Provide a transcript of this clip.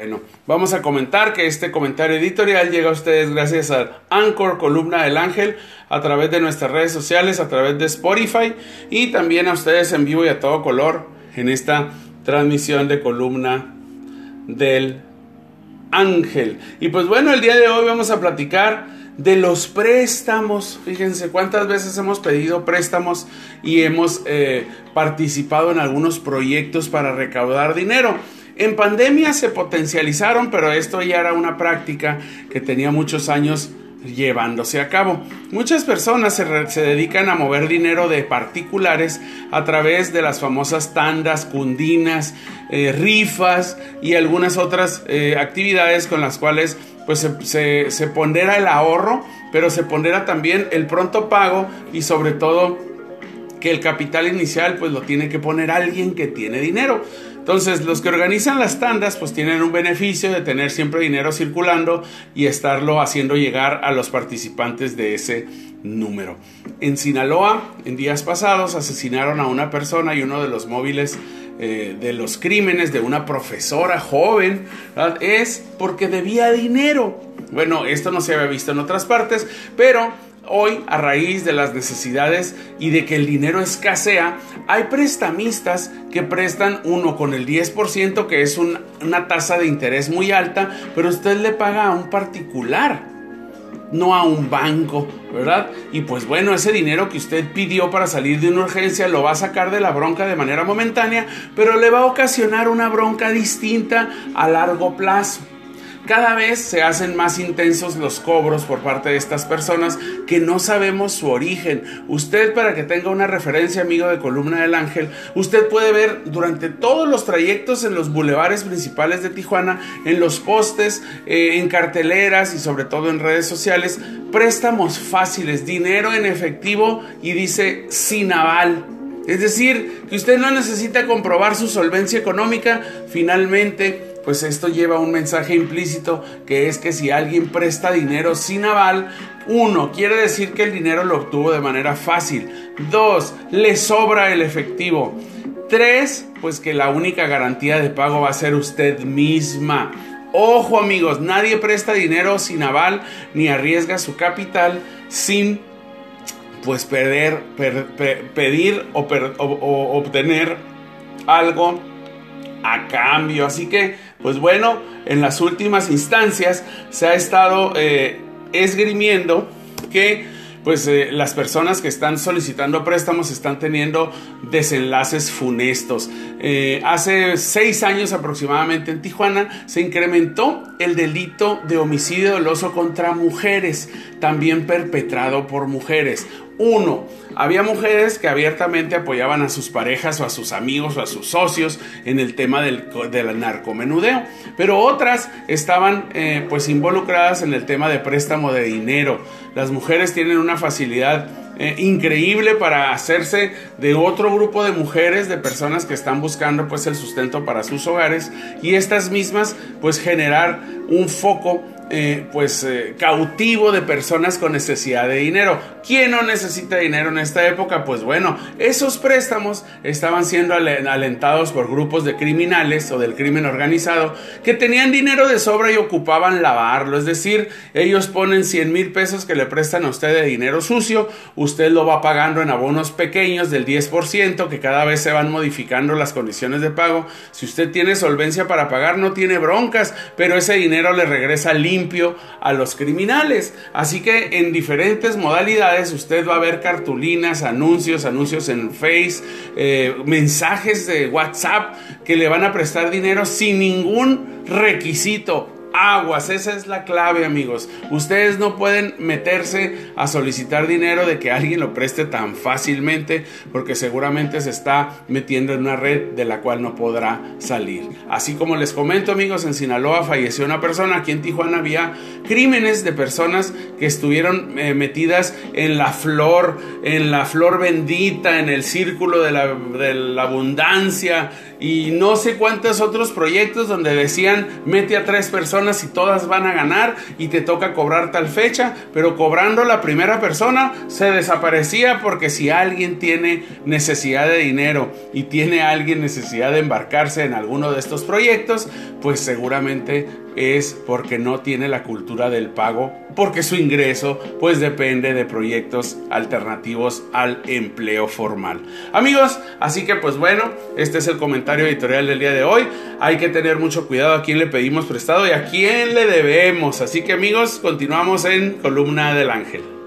Bueno, vamos a comentar que este comentario editorial llega a ustedes gracias a Anchor Columna del Ángel a través de nuestras redes sociales, a través de Spotify y también a ustedes en vivo y a todo color en esta transmisión de Columna del Ángel. Y pues bueno, el día de hoy vamos a platicar de los préstamos. Fíjense cuántas veces hemos pedido préstamos y hemos eh, participado en algunos proyectos para recaudar dinero. En pandemia se potencializaron, pero esto ya era una práctica que tenía muchos años llevándose a cabo. Muchas personas se, dedican a mover dinero de particulares a través de las famosas tandas, cundinas, eh, rifas y algunas otras eh, actividades con las cuales pues se, se pondera el ahorro, pero se pondera también el pronto pago y sobre todo que el capital inicial pues lo tiene que poner alguien que tiene dinero. Entonces, los que organizan las tandas pues tienen un beneficio de tener siempre dinero circulando y estarlo haciendo llegar a los participantes de ese número. En Sinaloa, en días pasados, asesinaron a una persona y uno de los móviles eh, de los crímenes de una profesora joven es porque debía dinero. Bueno, esto no se había visto en otras partes, pero Hoy, a raíz de las necesidades y de que el dinero escasea, hay prestamistas que prestan uno con el 10%, que es una tasa de interés muy alta, pero usted le paga a un particular, no a un banco, ¿verdad? Y pues bueno, ese dinero que usted pidió para salir de una urgencia lo va a sacar de la bronca de manera momentánea, pero le va a ocasionar una bronca distinta a largo plazo. Cada vez se hacen más intensos los cobros por parte de estas personas que no sabemos su origen. Usted, para que tenga una referencia, amigo de Columna del Ángel, usted puede ver durante todos los trayectos en los bulevares principales de Tijuana, en los postes, eh, en carteleras y sobre todo en redes sociales, préstamos fáciles, dinero en efectivo y dice sin aval. Es decir, que usted no necesita comprobar su solvencia económica, finalmente pues esto lleva un mensaje implícito que es que si alguien presta dinero sin aval, uno, quiere decir que el dinero lo obtuvo de manera fácil. Dos, le sobra el efectivo. Tres, pues que la única garantía de pago va a ser usted misma. Ojo amigos, nadie presta dinero sin aval ni arriesga su capital sin pues perder, pedir o, o obtener algo a cambio. Así que, pues bueno, en las últimas instancias se ha estado eh, esgrimiendo que pues eh, las personas que están solicitando préstamos están teniendo desenlaces funestos. Eh, hace seis años aproximadamente en Tijuana se incrementó el delito de homicidio doloso contra mujeres, también perpetrado por mujeres. Uno, había mujeres que abiertamente apoyaban a sus parejas o a sus amigos o a sus socios en el tema del, narcomenudeo, pero otras estaban eh, pues involucradas en el tema de préstamo de dinero. Las mujeres tienen una facilidad eh, increíble para hacerse de otro grupo de mujeres, de personas que están buscando pues el sustento para sus hogares y estas mismas pues generar un foco eh, pues cautivo de personas con necesidad de dinero. ¿Quién no necesita dinero en esta época? Pues bueno, esos préstamos estaban siendo alentados por grupos de criminales o del crimen organizado que tenían dinero de sobra y ocupaban lavarlo. Es decir, ellos ponen 100 mil pesos que le prestan a usted de dinero sucio, usted lo va pagando en abonos pequeños del 10%, que cada vez se van modificando las condiciones de pago. Si usted tiene solvencia para pagar, no tiene broncas, pero ese dinero le regresa limpio a los criminales. Así que en diferentes modalidades usted va a ver cartulinas, anuncios, anuncios en Face, eh, mensajes de WhatsApp que le van a prestar dinero sin ningún requisito aguas, esa es la clave amigos. Ustedes no pueden meterse a solicitar dinero de que alguien lo preste tan fácilmente porque seguramente se está metiendo en una red de la cual no podrá salir. Así como les comento amigos, en Sinaloa falleció una persona, aquí en Tijuana había crímenes de personas que estuvieron eh, metidas en la flor, en la flor bendita, en el círculo de la, abundancia y no sé cuántos otros proyectos donde decían mete a tres personas y todas van a ganar y te toca cobrar tal fecha, pero cobrando la primera persona se desaparecía porque si alguien tiene necesidad de dinero y tiene alguien necesidad de embarcarse en alguno de estos proyectos, pues seguramente es porque no tiene la cultura del pago, porque su ingreso pues depende de proyectos alternativos al empleo formal. Amigos, así que pues bueno, este es el comentario editorial del día de hoy. Hay que tener mucho cuidado a quién le pedimos prestado y a quién le debemos. Así que amigos, continuamos en Columna del Ángel.